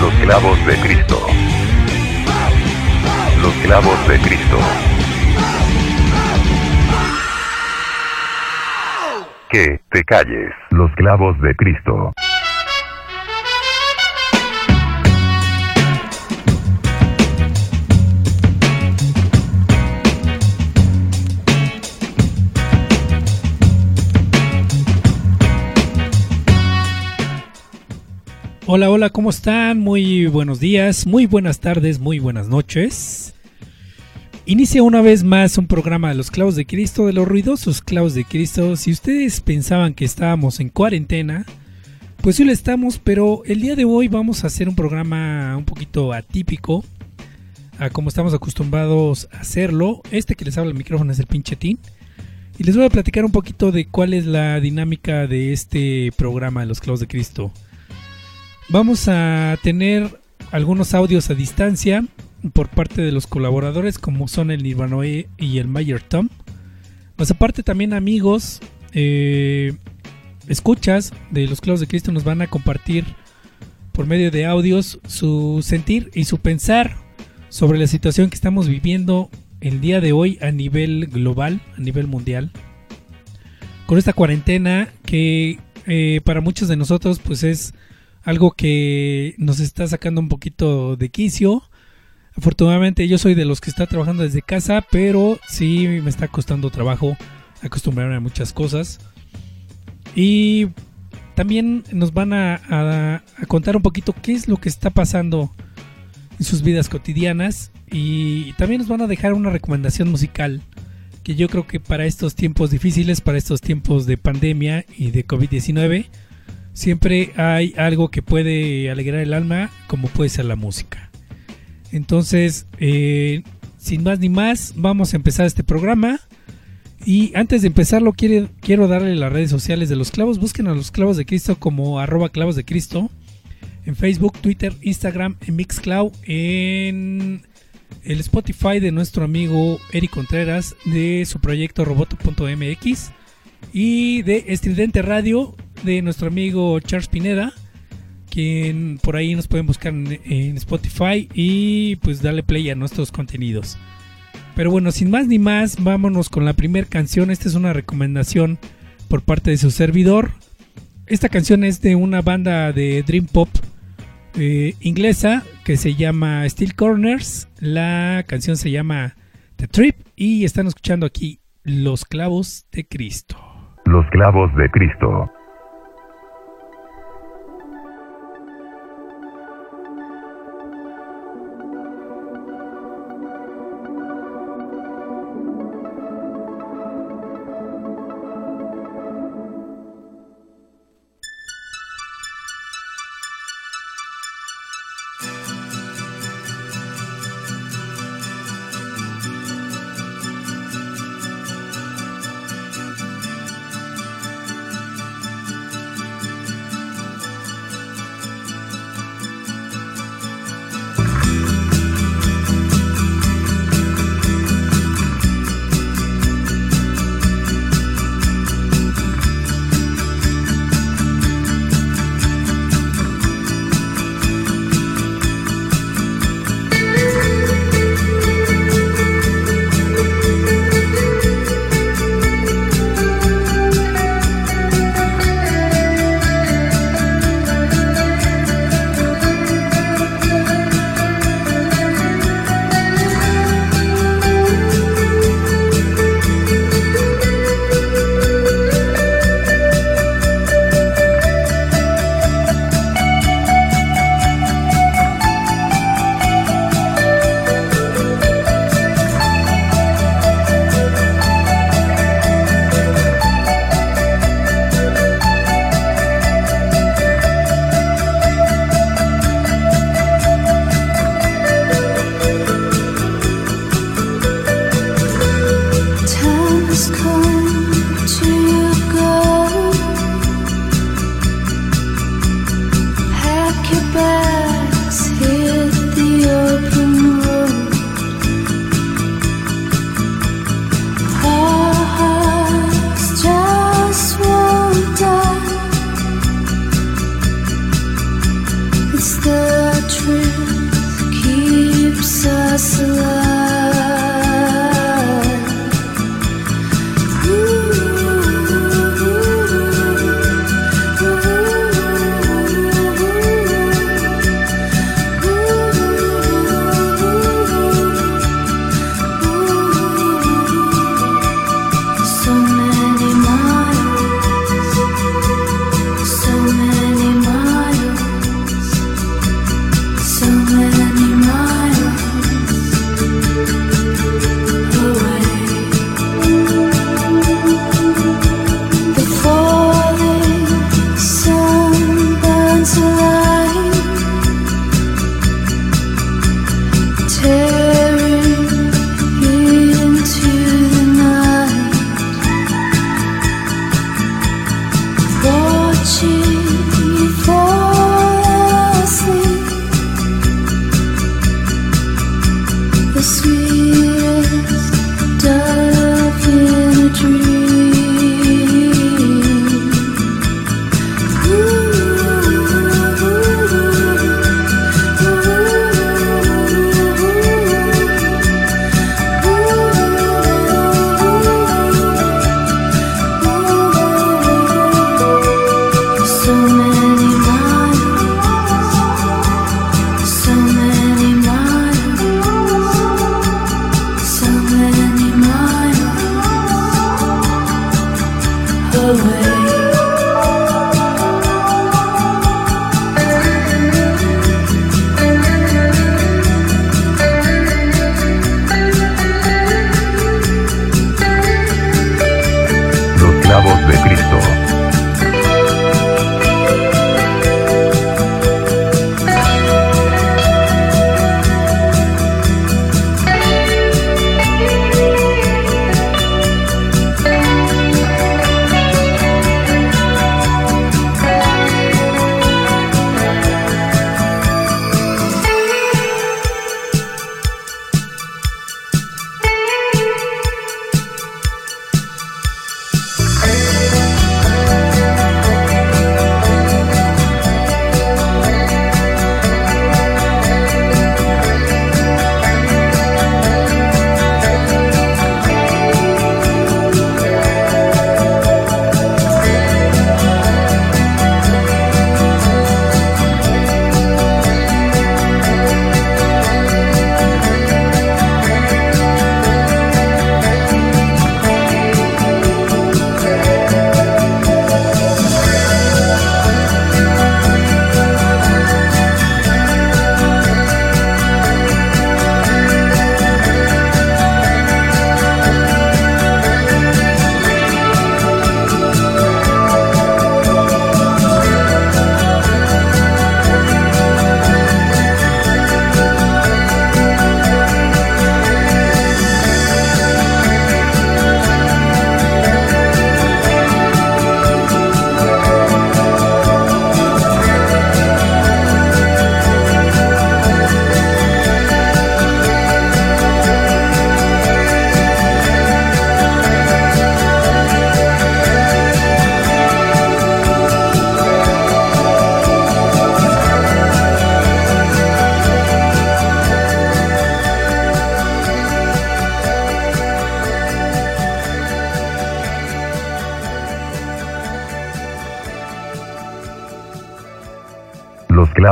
Los clavos de Cristo. Los clavos de Cristo. Que te calles. Los clavos de Cristo. Hola, hola, ¿cómo están? Muy buenos días, muy buenas tardes, muy buenas noches. Inicia una vez más un programa de los clavos de Cristo, de los ruidosos clavos de Cristo. Si ustedes pensaban que estábamos en cuarentena, pues sí lo estamos, pero el día de hoy vamos a hacer un programa un poquito atípico a como estamos acostumbrados a hacerlo. Este que les habla el micrófono es el pinchetín. Y les voy a platicar un poquito de cuál es la dinámica de este programa de los clavos de Cristo. Vamos a tener algunos audios a distancia por parte de los colaboradores como son el Nirvanoe y el Mayer Tom. Más aparte también amigos, eh, escuchas de los clavos de Cristo nos van a compartir por medio de audios su sentir y su pensar sobre la situación que estamos viviendo el día de hoy a nivel global, a nivel mundial. Con esta cuarentena que eh, para muchos de nosotros pues es algo que nos está sacando un poquito de quicio. Afortunadamente yo soy de los que está trabajando desde casa, pero sí me está costando trabajo acostumbrarme a muchas cosas. Y también nos van a, contar un poquito qué es lo que está pasando en sus vidas cotidianas. Y también nos van a dejar una recomendación musical que yo creo que para estos tiempos difíciles, para estos tiempos de pandemia y de COVID-19, siempre hay algo que puede alegrar el alma, como puede ser la música. Entonces, eh, sin más ni más, vamos a empezar este programa. Y antes de empezarlo, quiero, quiero darle las redes sociales de los clavos. Busquen a los clavos de Cristo como arroba clavos de Cristo. En Facebook, Twitter, Instagram, en Mixcloud, en el Spotify de nuestro amigo Eric Contreras de su proyecto roboto.mx y de Estridente Radio de nuestro amigo Charles Pineda, quien por ahí nos pueden buscar en, Spotify y pues darle play a nuestros contenidos. Pero bueno, sin más ni más, vámonos con la primera canción. Esta es una recomendación por parte de su servidor. Esta canción es de una banda de Dream Pop eh, inglesa que se llama Steel Corners. La canción se llama The Trip y están escuchando aquí Los Clavos de Cristo. Los Clavos de Cristo.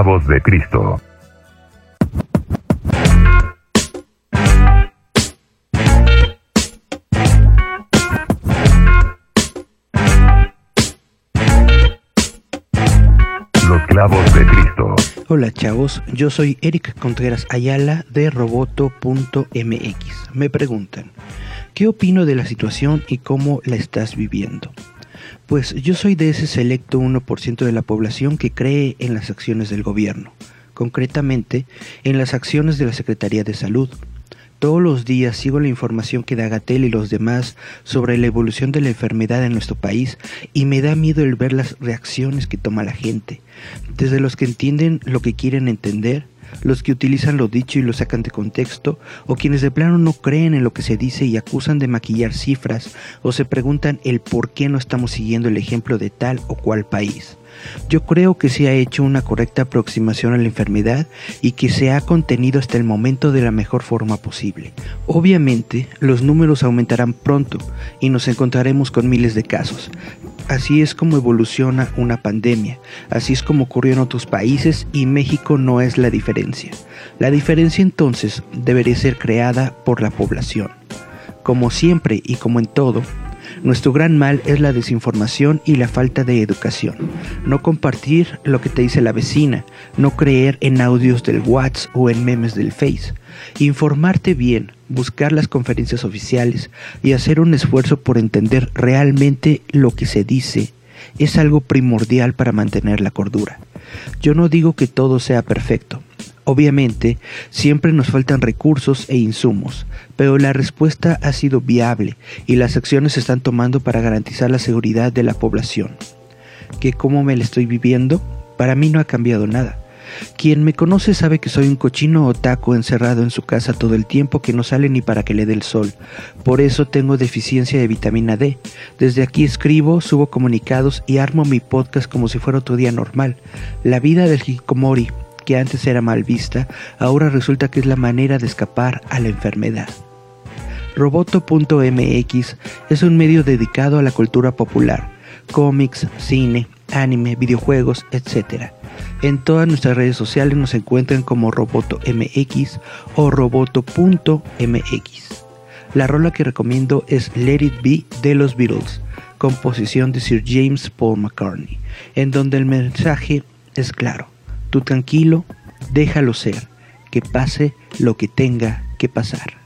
Voz de Cristo. Los clavos de Cristo. Hola chavos, yo soy Eric Contreras Ayala de roboto.mx. Me preguntan, ¿qué opino de la situación y cómo la estás viviendo? Pues yo soy de ese selecto 1% de la población que cree en las acciones del gobierno, concretamente en las acciones de la Secretaría de Salud. Todos los días sigo la información que da Gatel y los demás sobre la evolución de la enfermedad en nuestro país y me da miedo el ver las reacciones que toma la gente, desde los que entienden lo que quieren entender los que utilizan lo dicho y lo sacan de contexto, o quienes de plano no creen en lo que se dice y acusan de maquillar cifras, o se preguntan el por qué no estamos siguiendo el ejemplo de tal o cual país. Yo creo que se ha hecho una correcta aproximación a la enfermedad y que se ha contenido hasta el momento de la mejor forma posible. Obviamente, los números aumentarán pronto y nos encontraremos con miles de casos. Así es como evoluciona una pandemia, así es como ocurrió en otros países y México no es la diferencia. La diferencia entonces debería ser creada por la población. Como siempre y como en todo, nuestro gran mal es la desinformación y la falta de educación. No compartir lo que te dice la vecina, no creer en audios del WhatsApp o en memes del Face. Informarte bien, buscar las conferencias oficiales y hacer un esfuerzo por entender realmente lo que se dice es algo primordial para mantener la cordura. Yo no digo que todo sea perfecto, Obviamente, siempre nos faltan recursos e insumos, pero la respuesta ha sido viable y las acciones se están tomando para garantizar la seguridad de la población. ¿Que cómo me la estoy viviendo? Para mí no ha cambiado nada. Quien me conoce sabe que soy un cochino otaku encerrado en su casa todo el tiempo que no sale ni para que le dé el sol. Por eso tengo deficiencia de vitamina D. Desde aquí escribo, subo comunicados y armo mi podcast como si fuera otro día normal. La vida del hikikomori, que antes era mal vista, ahora resulta que es la manera de escapar a la enfermedad. Roboto.mx es un medio dedicado a la cultura popular, cómics, cine, anime, videojuegos, etc. En todas nuestras redes sociales nos encuentran como RobotoMX o Roboto.mx. La rola que recomiendo es Let It Be de los Beatles, composición de Sir James Paul McCartney, en donde el mensaje es claro Tú tranquilo, déjalo ser, que pase lo que tenga que pasar.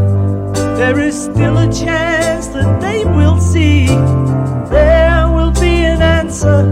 there is still a chance that they will see. There will be an answer,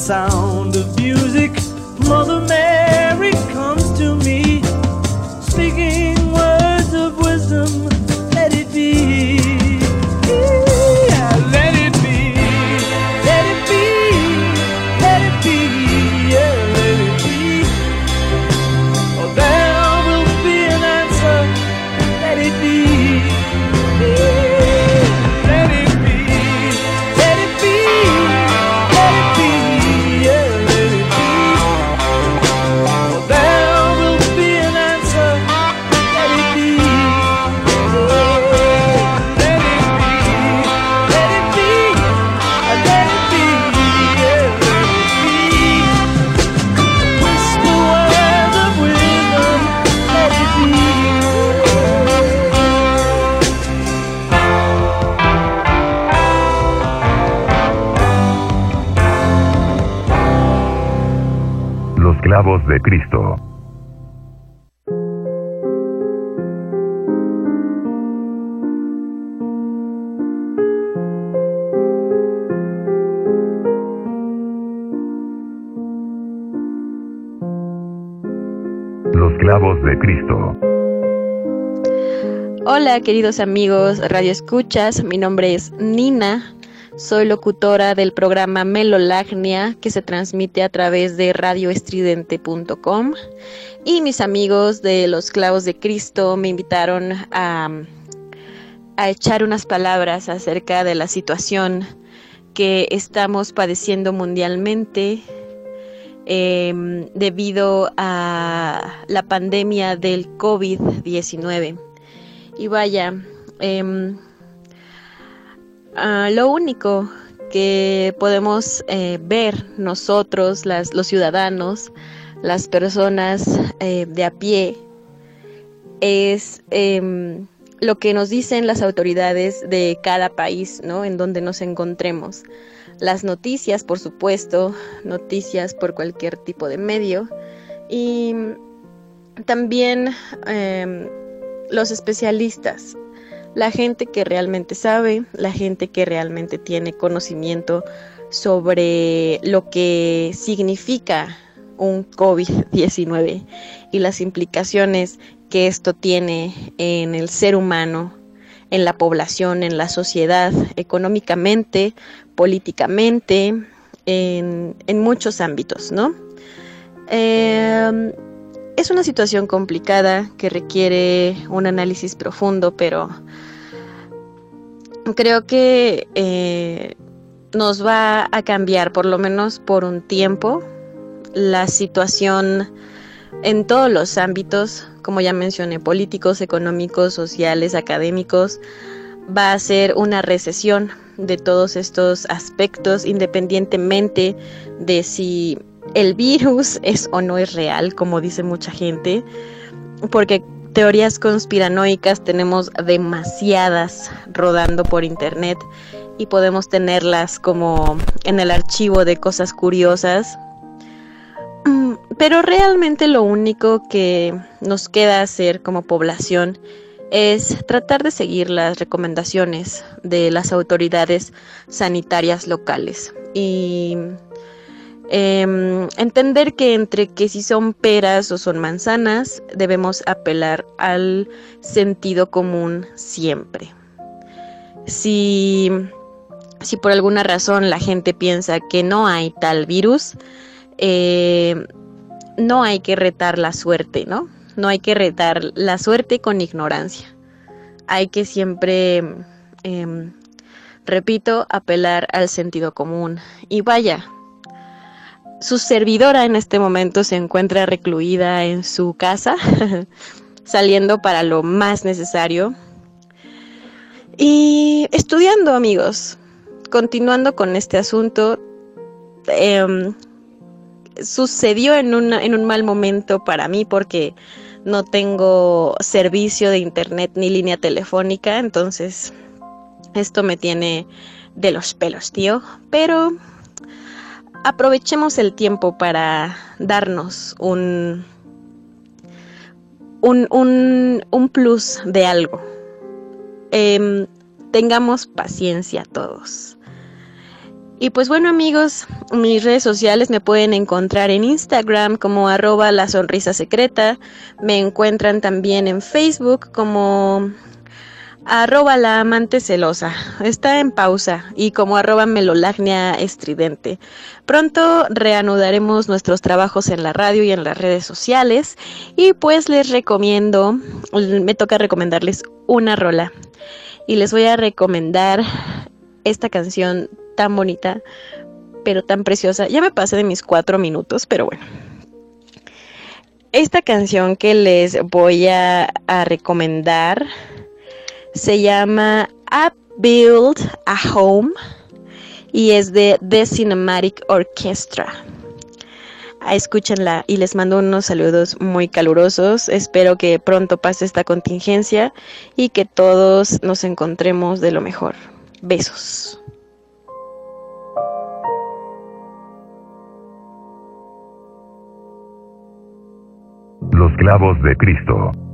sound of music. Mother Mary de Cristo. Los clavos de Cristo. Hola queridos amigos Radio Escuchas, mi nombre es Nina, soy locutora del programa Melolagnia que se transmite a través de radioestridente.com y mis amigos de los clavos de Cristo me invitaron a, a echar unas palabras acerca de la situación que estamos padeciendo mundialmente eh, debido a la pandemia del COVID-19. Y vaya, eh, uh, lo único que podemos eh, ver nosotros, los ciudadanos, las personas eh, de a pie, es eh, lo que nos dicen las autoridades de cada país, ¿no? En donde nos encontremos. Las noticias, por supuesto, noticias por cualquier tipo de medio. Y también em, los especialistas, la gente que realmente sabe, la gente que realmente tiene conocimiento sobre lo que significa un COVID-19 y las implicaciones que esto tiene en el ser humano, en la población, en la sociedad, económicamente, políticamente, en, muchos ámbitos, ¿no? Eh, es una situación complicada que requiere un análisis profundo, pero creo que eh, nos va a cambiar, por lo menos por un tiempo, la situación en todos los ámbitos, como ya mencioné, políticos, económicos, sociales, académicos, va a ser una recesión de todos estos aspectos, independientemente de si el virus es o no es real, como dice mucha gente, porque teorías conspiranoicas tenemos demasiadas rodando por internet y podemos tenerlas como en el archivo de cosas curiosas. Mm, pero realmente lo único que nos queda hacer como población es tratar de seguir las recomendaciones de las autoridades sanitarias locales y eh, entender que entre que si son peras o son manzanas, debemos apelar al sentido común siempre. Si, si por alguna razón la gente piensa que no hay tal virus, eh, no hay que retar la suerte, ¿no? No hay que retar la suerte con ignorancia. Hay que siempre, eh, repito, apelar al sentido común. Y vaya, su servidora en este momento se encuentra recluida en su casa, saliendo para lo más necesario. Y estudiando, amigos, continuando con este asunto, eh, sucedió en, en un mal momento para mí porque no tengo servicio de internet ni línea telefónica, entonces esto me tiene de los pelos, tío. Pero aprovechemos el tiempo para darnos un, un, un, un plus de algo. Eh, tengamos paciencia todos. Y pues bueno amigos, mis redes sociales me pueden encontrar en Instagram como arroba la sonrisa secreta, me encuentran también en Facebook como arroba la amante celosa, está en pausa y como arroba melolagnia estridente. Pronto reanudaremos nuestros trabajos en la radio y en las redes sociales y pues les recomiendo, me toca recomendarles una rola y les voy a recomendar esta canción tan bonita, pero tan preciosa. Ya me pasé de mis cuatro minutos, pero bueno. Esta canción que les voy a, a recomendar se llama A Build a Home y es de The Cinematic Orchestra. Ah, escúchenla y les mando unos saludos muy calurosos. Espero que pronto pase esta contingencia y que todos nos encontremos de lo mejor. Besos. Los clavos de Cristo.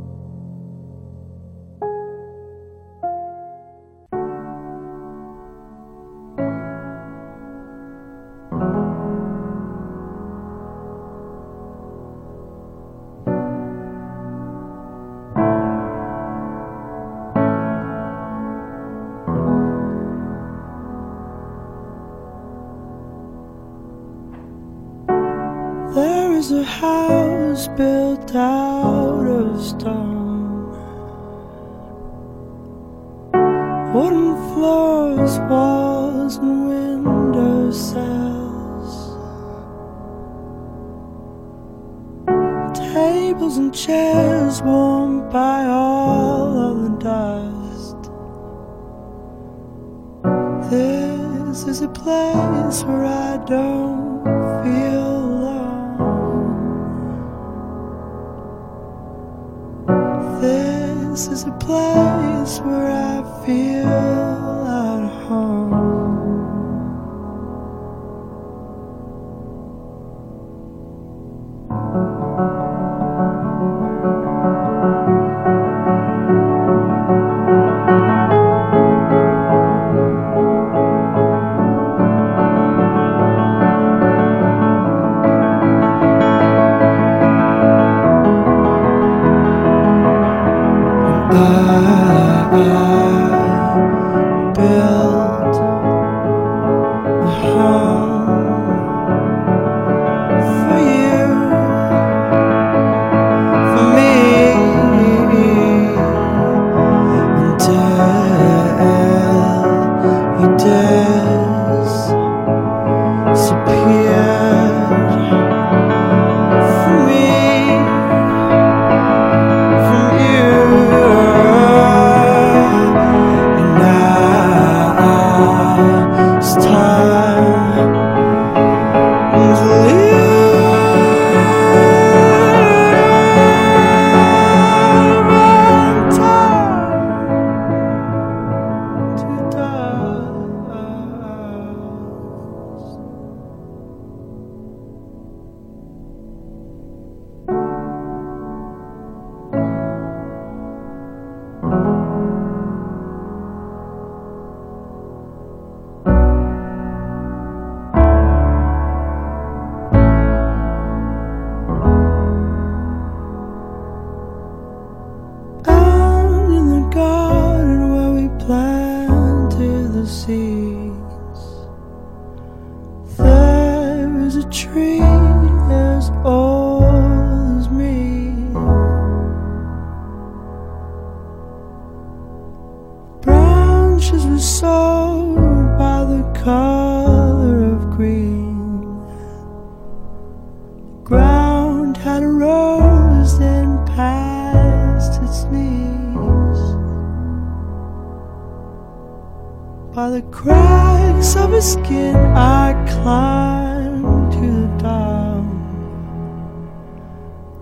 cracks of his skin, I climbed to the top.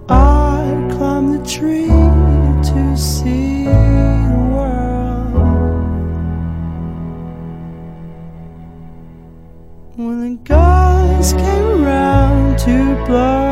I climbed the tree to see the world. When the guys came around to blow.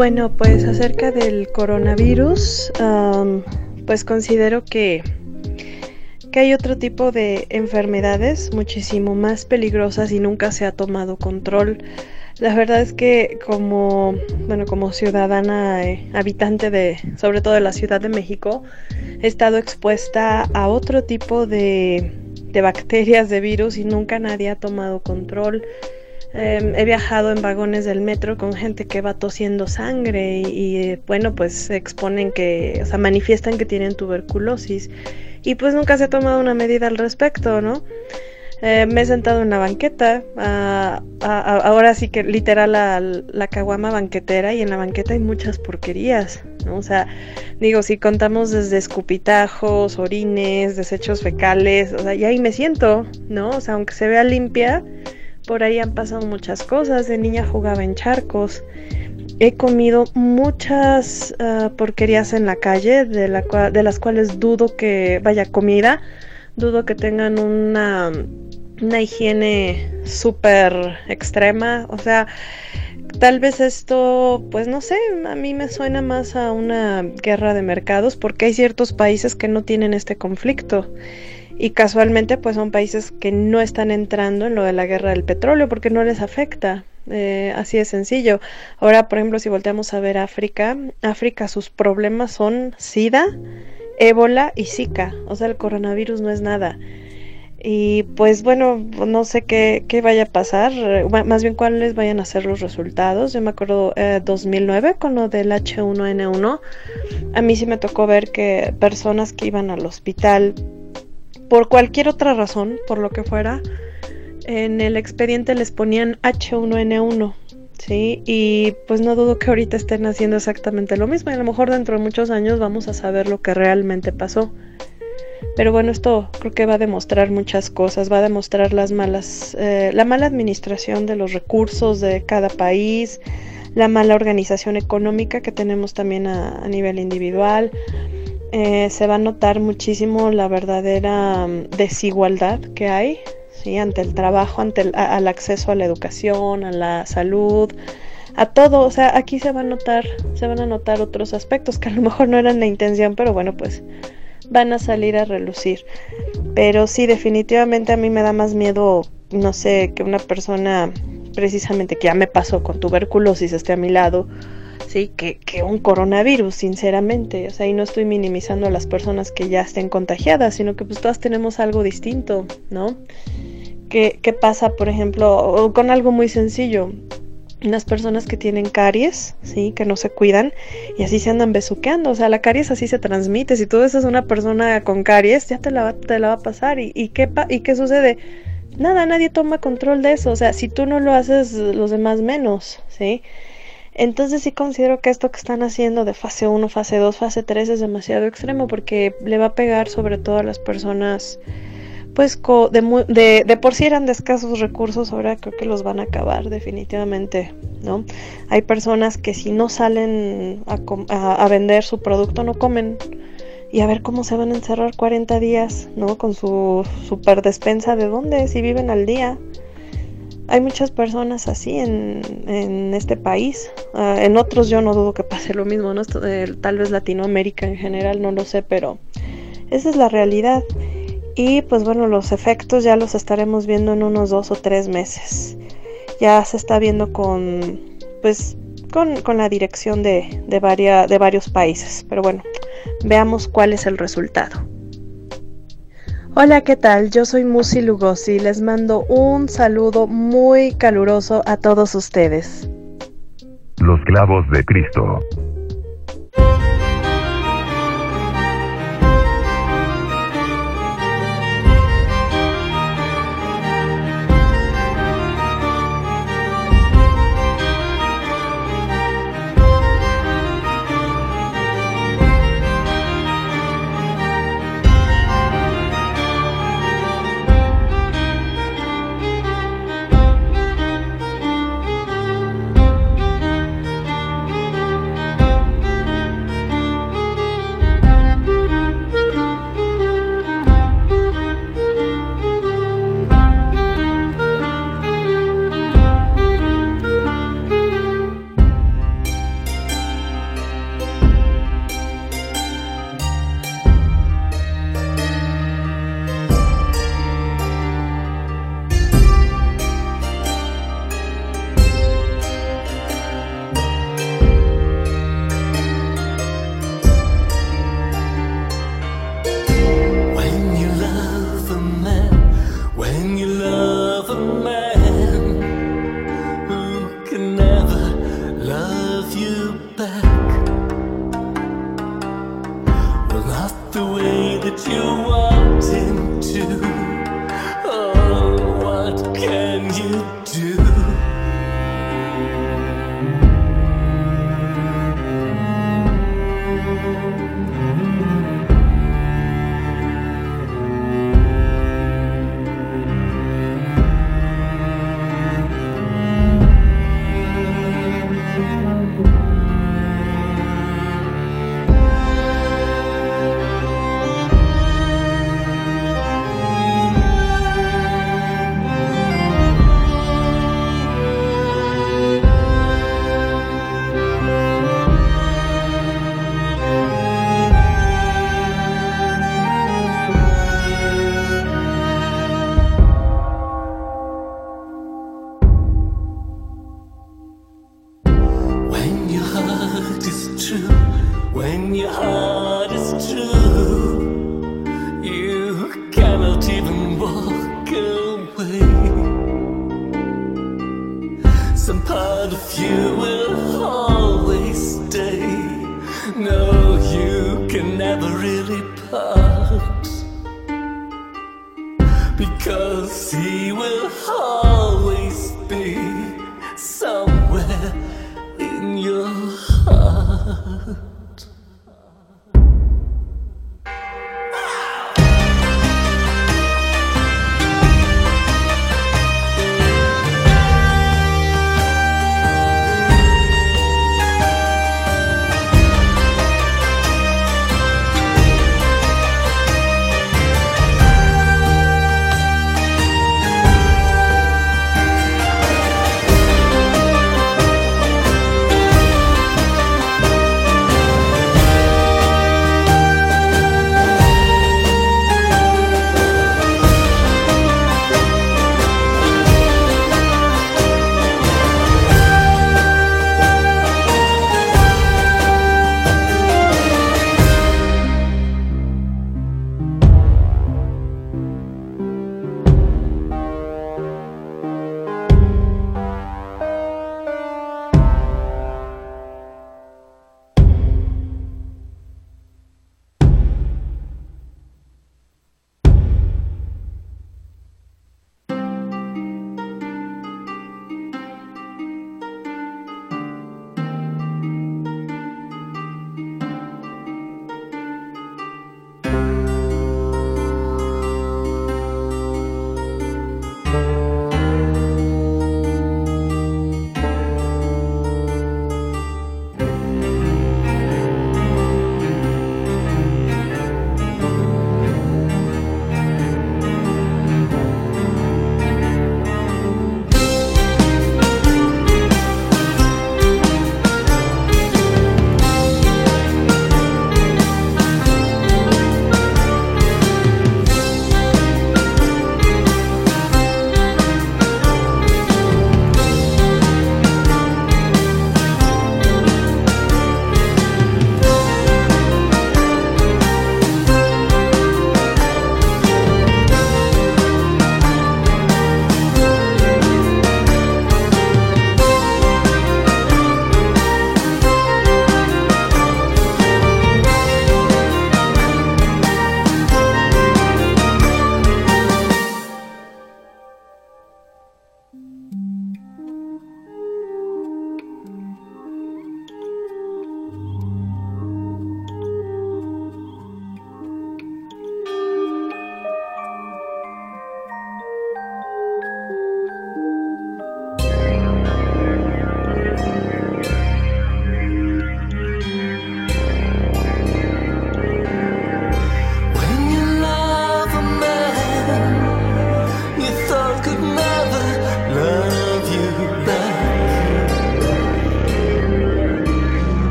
Bueno, pues acerca del coronavirus, pues considero que, que hay otro tipo de enfermedades muchísimo más peligrosas y nunca se ha tomado control. La verdad es que como, bueno, como ciudadana eh, habitante de, sobre todo de la Ciudad de México, he estado expuesta a otro tipo de, de bacterias, de virus y nunca nadie ha tomado control. Eh, he viajado en vagones del metro con gente que va tosiendo sangre y, y, eh, bueno, pues se exponen que, o sea, manifiestan que tienen tuberculosis y pues nunca se ha tomado una medida al respecto, ¿no? Eh, me he sentado en la banqueta, ah, ah, ah, ahora sí que literal la, la caguama banquetera y en la banqueta hay muchas porquerías, ¿no? O sea, digo, si contamos desde escupitajos, orines, desechos fecales, o sea, y ahí me siento, ¿no? O sea, aunque se vea limpia, por ahí han pasado muchas cosas. De niña jugaba en charcos. He comido muchas uh, porquerías en la calle, de, la cua de las cuales dudo que vaya comida, dudo que tengan una, una higiene súper extrema. O sea, tal vez esto, pues no sé, a mí me suena más a una guerra de mercados porque hay ciertos países que no tienen este conflicto y casualmente pues son países que no están entrando en lo de la guerra del petróleo porque no les afecta. Eh, así de sencillo. Ahora, por ejemplo, si volteamos a ver África, África sus problemas son SIDA, ébola y Zika. O sea, el coronavirus no es nada. Y pues bueno, no sé qué, qué vaya a pasar, más bien cuáles vayan a ser los resultados. Yo me acuerdo eh, 2009 con lo del H1N1. A mí sí me tocó ver que personas que iban al hospital por cualquier otra razón, por lo que fuera, en el expediente les ponían H1N1, ¿sí? Y pues no dudo que ahorita estén haciendo exactamente lo mismo y a lo mejor dentro de muchos años vamos a saber lo que realmente pasó. Pero bueno, esto creo que va a demostrar muchas cosas, va a demostrar las malas, eh, la mala administración de los recursos de cada país, la mala organización económica que tenemos también a, a nivel individual, eh, se va a notar muchísimo la verdadera mm, desigualdad que hay ¿sí? ante el trabajo, ante el al acceso a la educación, a la salud, a todo. O sea, aquí se va a notar, se van a notar otros aspectos que a lo mejor no eran la intención, pero bueno, pues van a salir a relucir. Pero sí, definitivamente a mí me da más miedo, no sé, que una persona precisamente que ya me pasó con tuberculosis esté a mi lado ¿sí? Que, que, un coronavirus, sinceramente. O sea, y no estoy minimizando a las personas que ya estén contagiadas, sino que pues todas tenemos algo distinto, ¿no? ¿Qué, qué pasa, por ejemplo, con algo muy sencillo? Unas personas que tienen caries, ¿sí? Que no se cuidan y así se andan besuqueando. O sea, la caries así se transmite. Si tú ves a una persona con caries, ya te la, te la va a pasar. ¿Y, y, qué, pa ¿Y qué sucede? Nada, nadie toma control de eso. O sea, si tú no lo haces, los demás menos, ¿sí? Entonces sí considero que esto que están haciendo de fase 1, fase 2, fase 3 es demasiado extremo porque le va a pegar sobre todo a las personas pues de, de, por sí eran de escasos recursos, ahora creo que los van a acabar definitivamente, ¿no? Hay personas que si no salen a, vender su producto no comen y a ver cómo se van a encerrar 40 días, ¿no? Con su super despensa de dónde, si viven al día. Hay muchas personas así en, este país. Uh, en otros yo no dudo que pase lo mismo, ¿no? Tal vez Latinoamérica en general, no lo sé, pero esa es la realidad. Y pues bueno, los efectos ya los estaremos viendo en unos dos o tres meses. Ya se está viendo con, pues, con, con la dirección de, de, de varios países. Pero bueno, veamos cuál es el resultado. Hola, ¿qué tal? Yo soy Musi Lugosi. Les mando un saludo muy caluroso a todos ustedes. Los clavos de Cristo. but you few will always stay. No, you can never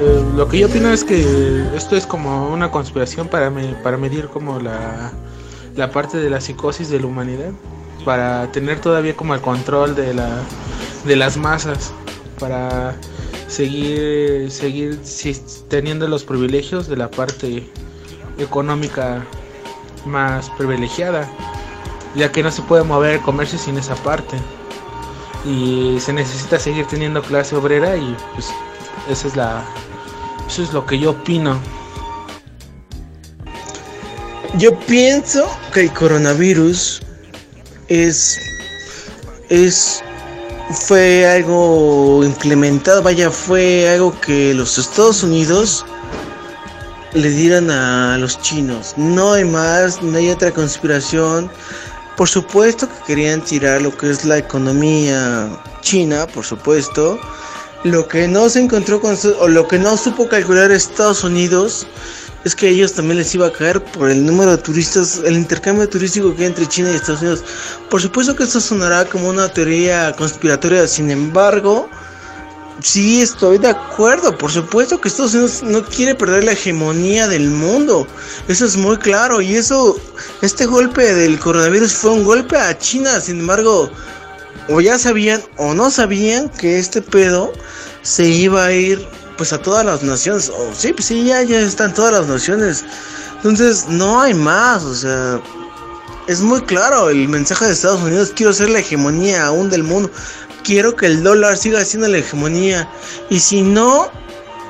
Eh, lo que yo opino es que esto es como una conspiración para, me- para medir como la, la parte de la psicosis de la humanidad, para tener todavía como el control de, la, de las masas, para seguir, seguir teniendo los privilegios de la parte económica más privilegiada, ya que no se puede mover el comercio sin esa parte. Y se necesita seguir teniendo clase obrera y pues esa es la eso es lo que yo opino. Yo pienso que el coronavirus es es fue algo implementado, vaya, fue algo que los Estados Unidos le dieron a los chinos. No hay más, no hay otra conspiración. Por supuesto que querían tirar lo que es la economía china, por supuesto. Lo que no se encontró con o lo que no supo calcular Estados Unidos es que a ellos también les iba a caer por el número de turistas, el intercambio turístico que hay entre China y Estados Unidos. Por supuesto que esto sonará como una teoría conspiratoria, sin embargo, sí estoy de acuerdo. Por supuesto que Estados Unidos no quiere perder la hegemonía del mundo. Eso es muy claro. Y eso, este golpe del coronavirus fue un golpe a China. Sin embargo, o ya sabían o no sabían que este pedo se iba a ir pues a todas las naciones. O sí, pues sí, ya, ya están todas las naciones. Entonces, no hay más. O sea, es muy claro el mensaje de Estados Unidos. Quiero ser la hegemonía aún del mundo. Quiero que el dólar siga siendo la hegemonía. Y si no,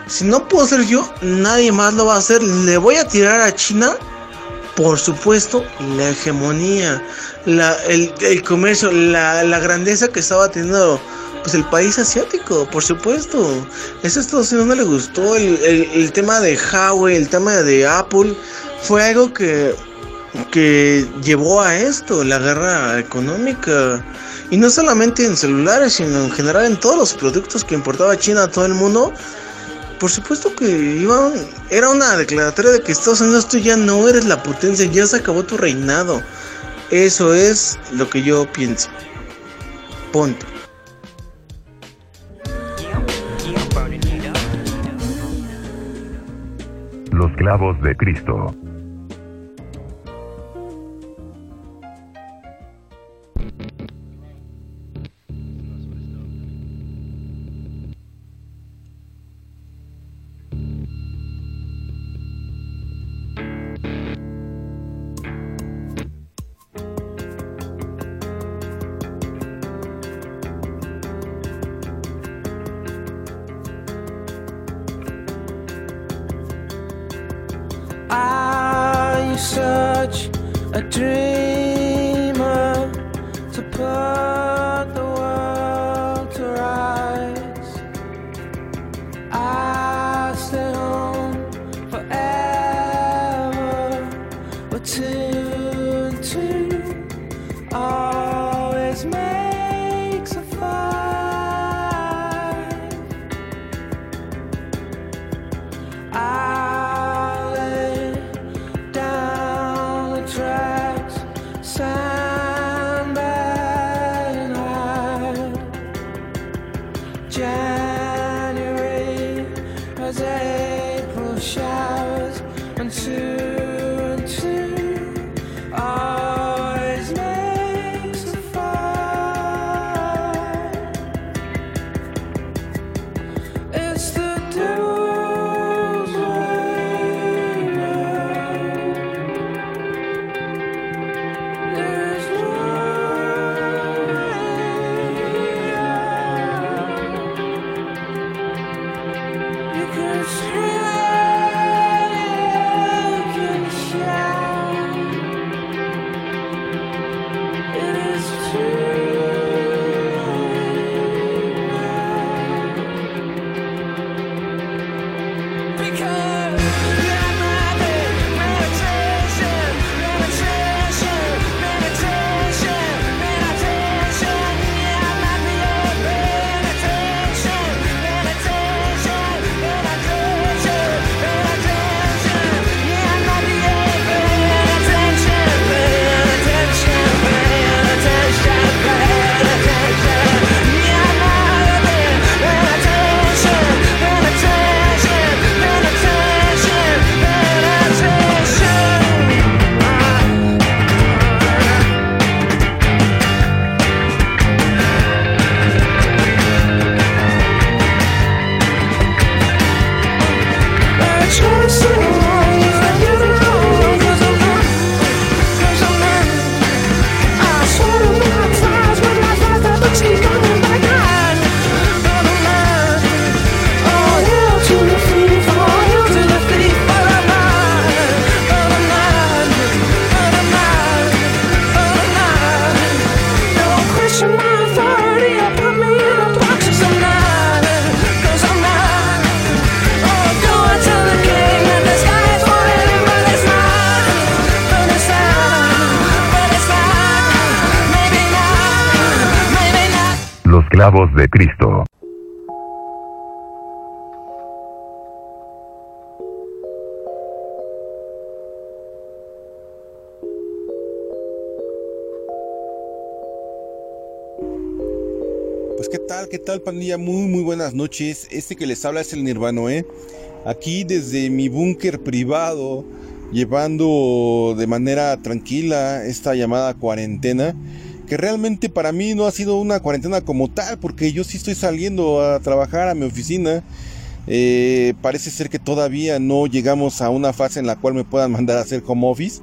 si no puedo ser yo, nadie más lo va a hacer. Le voy a tirar a China. Por supuesto, la hegemonía, la, el, el comercio, la, la grandeza que estaba teniendo pues el país asiático, por supuesto. Eso a Estados Unidos no le gustó. El, el, el tema de Huawei, el tema de Apple, fue algo que, que llevó a esto, la guerra económica. Y no solamente en celulares, sino en general en todos los productos que importaba China a todo el mundo. Por supuesto que iban, era una declaratoria de que Estados Unidos tú ya no eres la potencia, ya se acabó tu reinado. Eso es lo que yo pienso. Punto. Los clavos de Cristo. Cristo. Pues qué tal, qué tal pandilla, muy muy buenas noches. Este que les habla es el Nirvano, ¿eh? Aquí desde mi búnker privado, llevando de manera tranquila esta llamada cuarentena, que realmente para mí no ha sido una cuarentena como tal, porque yo sí estoy saliendo a trabajar a mi oficina. Eh, parece ser que todavía no llegamos a una fase en la cual me puedan mandar a hacer home office.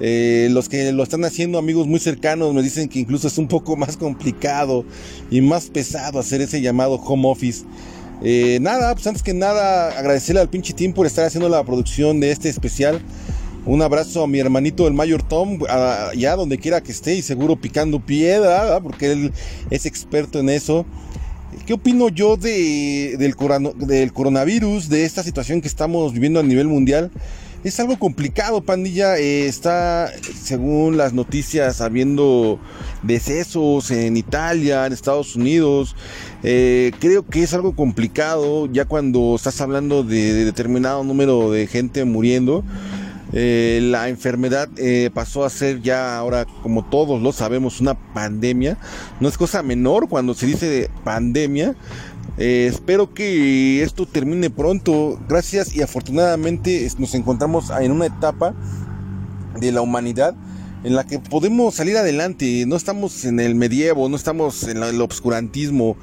Eh, los que lo están haciendo, amigos muy cercanos, me dicen que incluso es un poco más complicado y más pesado hacer ese llamado home office. Eh, nada, pues antes que nada, agradecerle al pinche team por estar haciendo la producción de este especial. Un abrazo a mi hermanito el Mayor Tom, allá donde quiera que esté y seguro picando piedra, porque él es experto en eso. ¿Qué opino yo de, del, corano- del coronavirus, de esta situación que estamos viviendo a nivel mundial? Es algo complicado, pandilla. Eh, está, según las noticias, habiendo decesos en Italia, en Estados Unidos. Eh, creo que es algo complicado ya cuando estás hablando de determinado número de gente muriendo. Eh, la enfermedad eh, pasó a ser ya ahora, como todos lo sabemos, una pandemia. No es cosa menor cuando se dice de pandemia. Eh, espero que esto termine pronto. Gracias y afortunadamente nos encontramos en una etapa de la humanidad en la que podemos salir adelante. No estamos en el medievo, no estamos en el obscurantismo.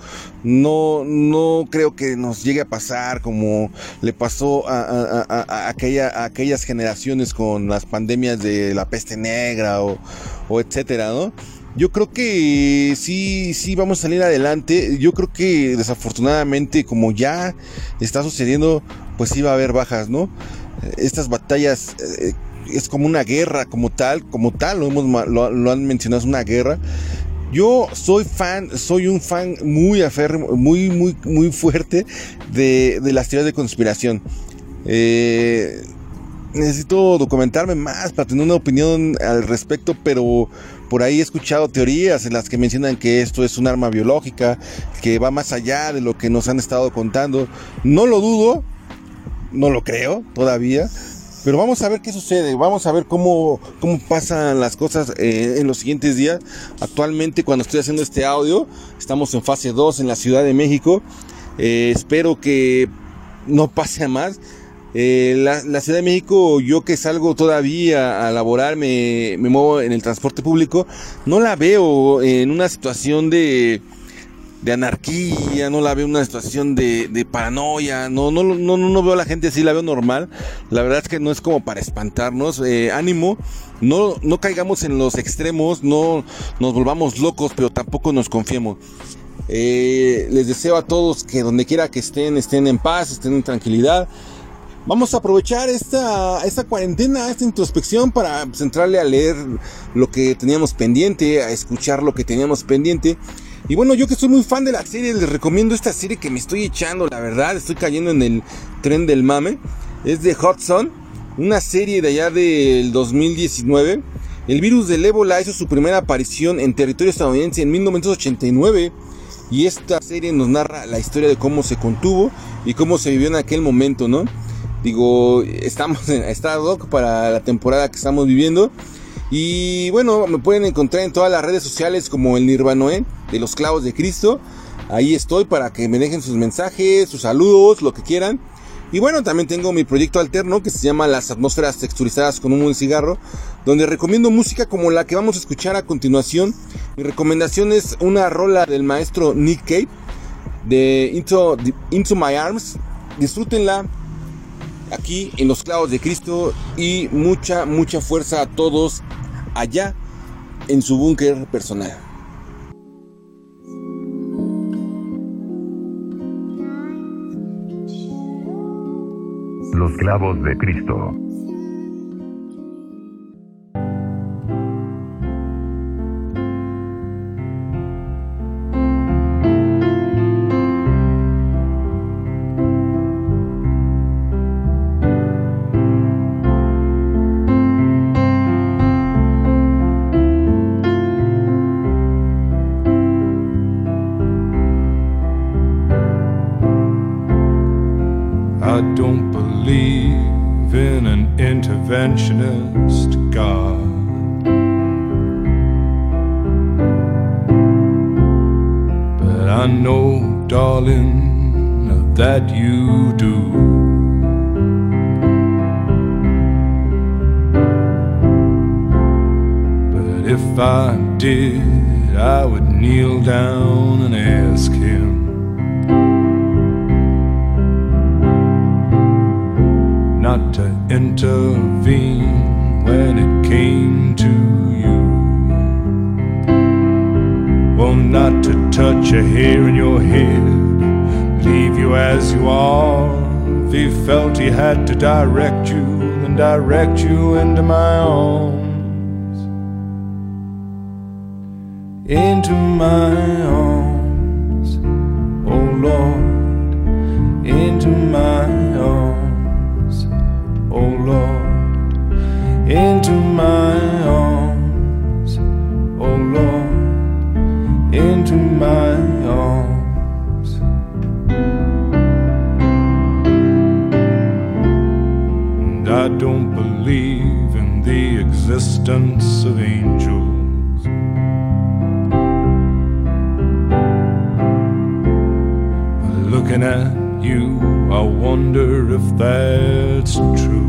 No, no creo que nos llegue a pasar como le pasó a, a- a- a aquella, a aquellas generaciones con las pandemias de la peste negra o, o etcétera, ¿no? Yo creo que sí, sí vamos a salir adelante. Yo creo que desafortunadamente, como ya está sucediendo, pues sí va a haber bajas, ¿no? Estas batallas eh, es como una guerra, como tal, como tal, lo, hemos, lo, lo han mencionado, es una guerra. Yo soy fan, soy un fan muy aférrimo, muy, muy, muy fuerte de, de las teorías de conspiración. Eh, necesito documentarme más para tener una opinión al respecto, pero por ahí he escuchado teorías en las que mencionan que esto es un arma biológica, que va más allá de lo que nos han estado contando. No lo dudo, no lo creo todavía. Pero vamos a ver qué sucede, vamos a ver cómo, cómo pasan las cosas eh, en los siguientes días. Actualmente cuando estoy haciendo este audio, estamos en fase 2 en la Ciudad de México. Eh, espero que no pase a más. Eh, la, la Ciudad de México, yo que salgo todavía a laborar, me, me muevo en el transporte público, no la veo en una situación de, de anarquía, no la veo una situación de, paranoia, no, no, no, no, veo a la gente así, la veo normal. La verdad es que no es como para espantarnos. Eh, ánimo, no, no caigamos en los extremos, no nos volvamos locos, pero tampoco nos confiemos. Eh, les deseo a todos que donde quiera que estén, estén en paz, estén en tranquilidad. Vamos a aprovechar esta, esta cuarentena, esta introspección para pues, entrarle a leer lo que teníamos pendiente, a escuchar lo que teníamos pendiente. Y bueno, yo que soy muy fan de la serie, les recomiendo esta serie que me estoy echando, la verdad, estoy cayendo en el tren del mame. Es de Hudson, una serie de allá del 2019. El virus del ébola hizo su primera aparición en territorio estadounidense en 1989. Y esta serie nos narra la historia de cómo se contuvo y cómo se vivió en aquel momento, ¿no? Digo, estamos en estado para la temporada que estamos viviendo. Y bueno, me pueden encontrar en todas las redes sociales como el Nirvanoé de los clavos de Cristo. Ahí estoy para que me dejen sus mensajes, sus saludos, lo que quieran. Y bueno, también tengo mi proyecto alterno que se llama Las atmósferas texturizadas con un buen cigarro, donde recomiendo música como la que vamos a escuchar a continuación. Mi recomendación es una rola del maestro Nick Cave de Into, Into My Arms. Disfrútenla aquí en los clavos de Cristo y mucha, mucha fuerza a todos allá en su búnker personal. Los clavos de Cristo. I don't believe in an interventionist God. But I know, darling, that you do. If I did, I would kneel down and ask him. Not to intervene when it came to you. Well, not to touch a hair in your head, leave you as you are. If he felt he had to direct you, then direct you into my arms. Into my arms, oh Lord, into my into my arms, oh Lord, into my arms. And I don't believe in the existence of angels. But looking at you, I wonder if that's true.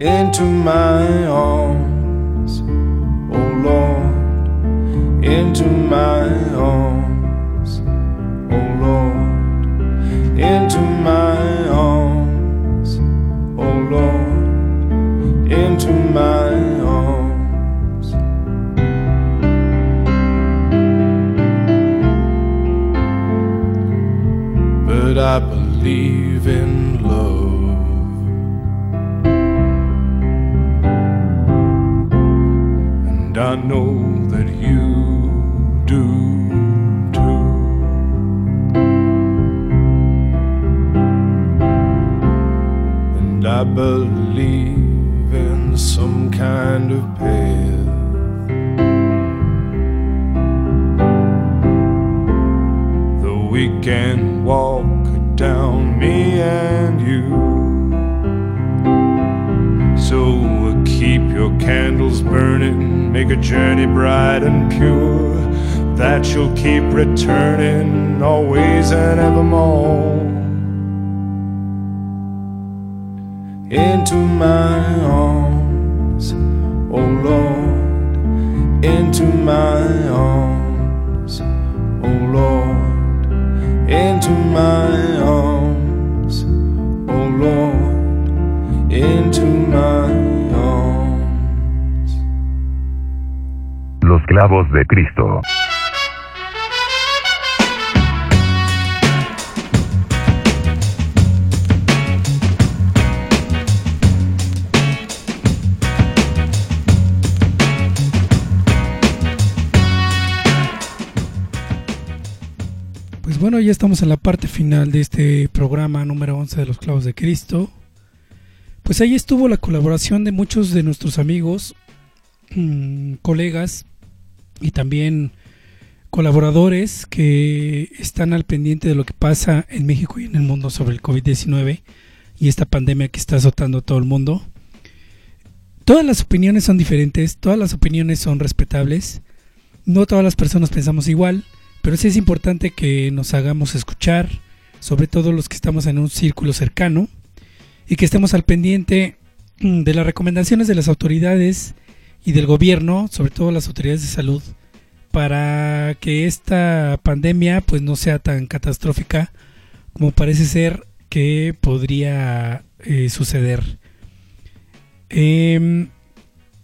Into my arms, oh Lord, into my arms, oh Lord, into my arms, oh Lord, into my arms. But I believe in I know that you do too. And I believe in some kind of path. Though we can walk down, me and you. So your candles burning, make a journey bright and pure. That you'll keep returning always and evermore. Into my arms, oh Lord, into my arms, oh Lord, into my arms, oh Lord, into my Clavos de Cristo. Pues bueno, ya estamos en la parte final de este programa número 11 de los clavos de Cristo. Pues ahí estuvo la colaboración de muchos de nuestros amigos, mm, colegas y también colaboradores que están al pendiente de lo que pasa en México y en el mundo sobre el COVID-19 y esta pandemia que está azotando a todo el mundo. Todas las opiniones son diferentes, todas las opiniones son respetables, no todas las personas pensamos igual, pero sí es importante que nos hagamos escuchar, sobre todo los que estamos en un círculo cercano, y que estemos al pendiente mm, de las recomendaciones de las autoridades y del gobierno, sobre todo las autoridades de salud, para que esta pandemia pues no sea tan catastrófica como parece ser que podría eh, suceder. Em,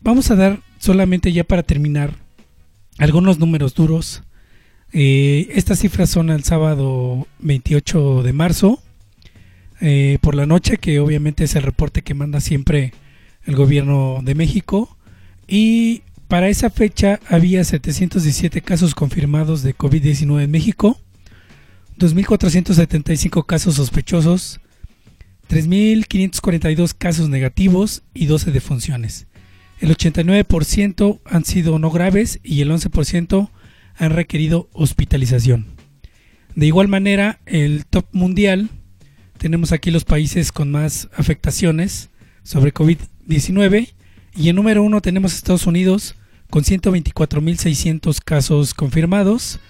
vamos a dar solamente ya para terminar algunos números duros Eh, estas cifras son el sábado 28 de marzo eh, por la noche, que obviamente es el reporte que manda siempre el gobierno de México. Y para esa fecha había 717 casos confirmados de COVID-19 en México, 2.475 casos sospechosos, 3.542 casos negativos y 12 defunciones. El 89% han sido no graves y el 11% han requerido hospitalización. De igual manera, el top mundial, tenemos aquí los países con más afectaciones sobre COVID-19 y en número uno tenemos Estados Unidos con 124.600 casos confirmados,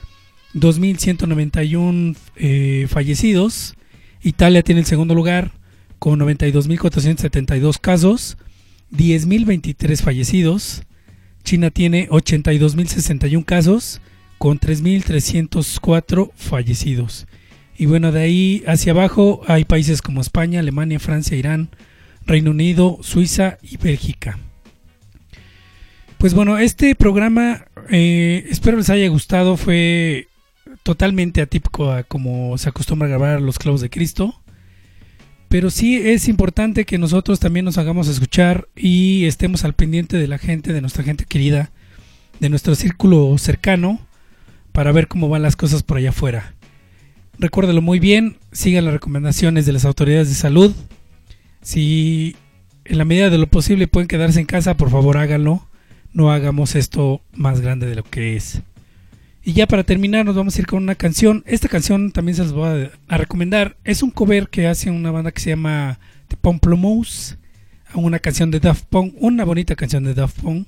2.191 eh, fallecidos. Italia tiene el segundo lugar con 92.472 casos, 10.023 fallecidos. China tiene 82.061 casos con 3.304 fallecidos. Y bueno, de ahí hacia abajo hay países como España, Alemania, Francia, Irán, Reino Unido, Suiza y Bélgica. Pues bueno, este programa eh, espero les haya gustado. Fue totalmente atípico a como se acostumbra a grabar los clavos de Cristo. Pero sí es importante que nosotros también nos hagamos escuchar y estemos al pendiente de la gente, de nuestra gente querida, de nuestro círculo cercano, para ver cómo van las cosas por allá afuera. Recuérdelo muy bien, sigan las recomendaciones de las autoridades de salud. Si en la medida de lo posible pueden quedarse en casa, por favor háganlo. No hagamos esto más grande de lo que es. Y ya para terminar nos vamos a ir con una canción. Esta canción también se las voy a, recomendar. Es un cover que hace una banda que se llama The Pomplomous. Una canción de Daft Punk. Una bonita canción de Daft Punk.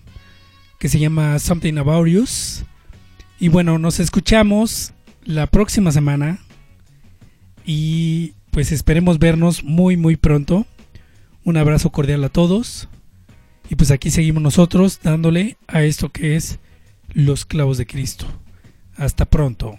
Que se llama Something About Us. Y bueno, nos escuchamos la próxima semana. Y pues esperemos vernos muy muy pronto. Un abrazo cordial a todos. Y pues aquí seguimos nosotros dándole a esto que es los clavos de Cristo. Hasta pronto.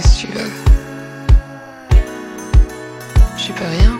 Qu'est-ce que tu veux J'y peux rien.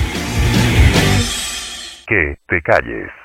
Que te calles.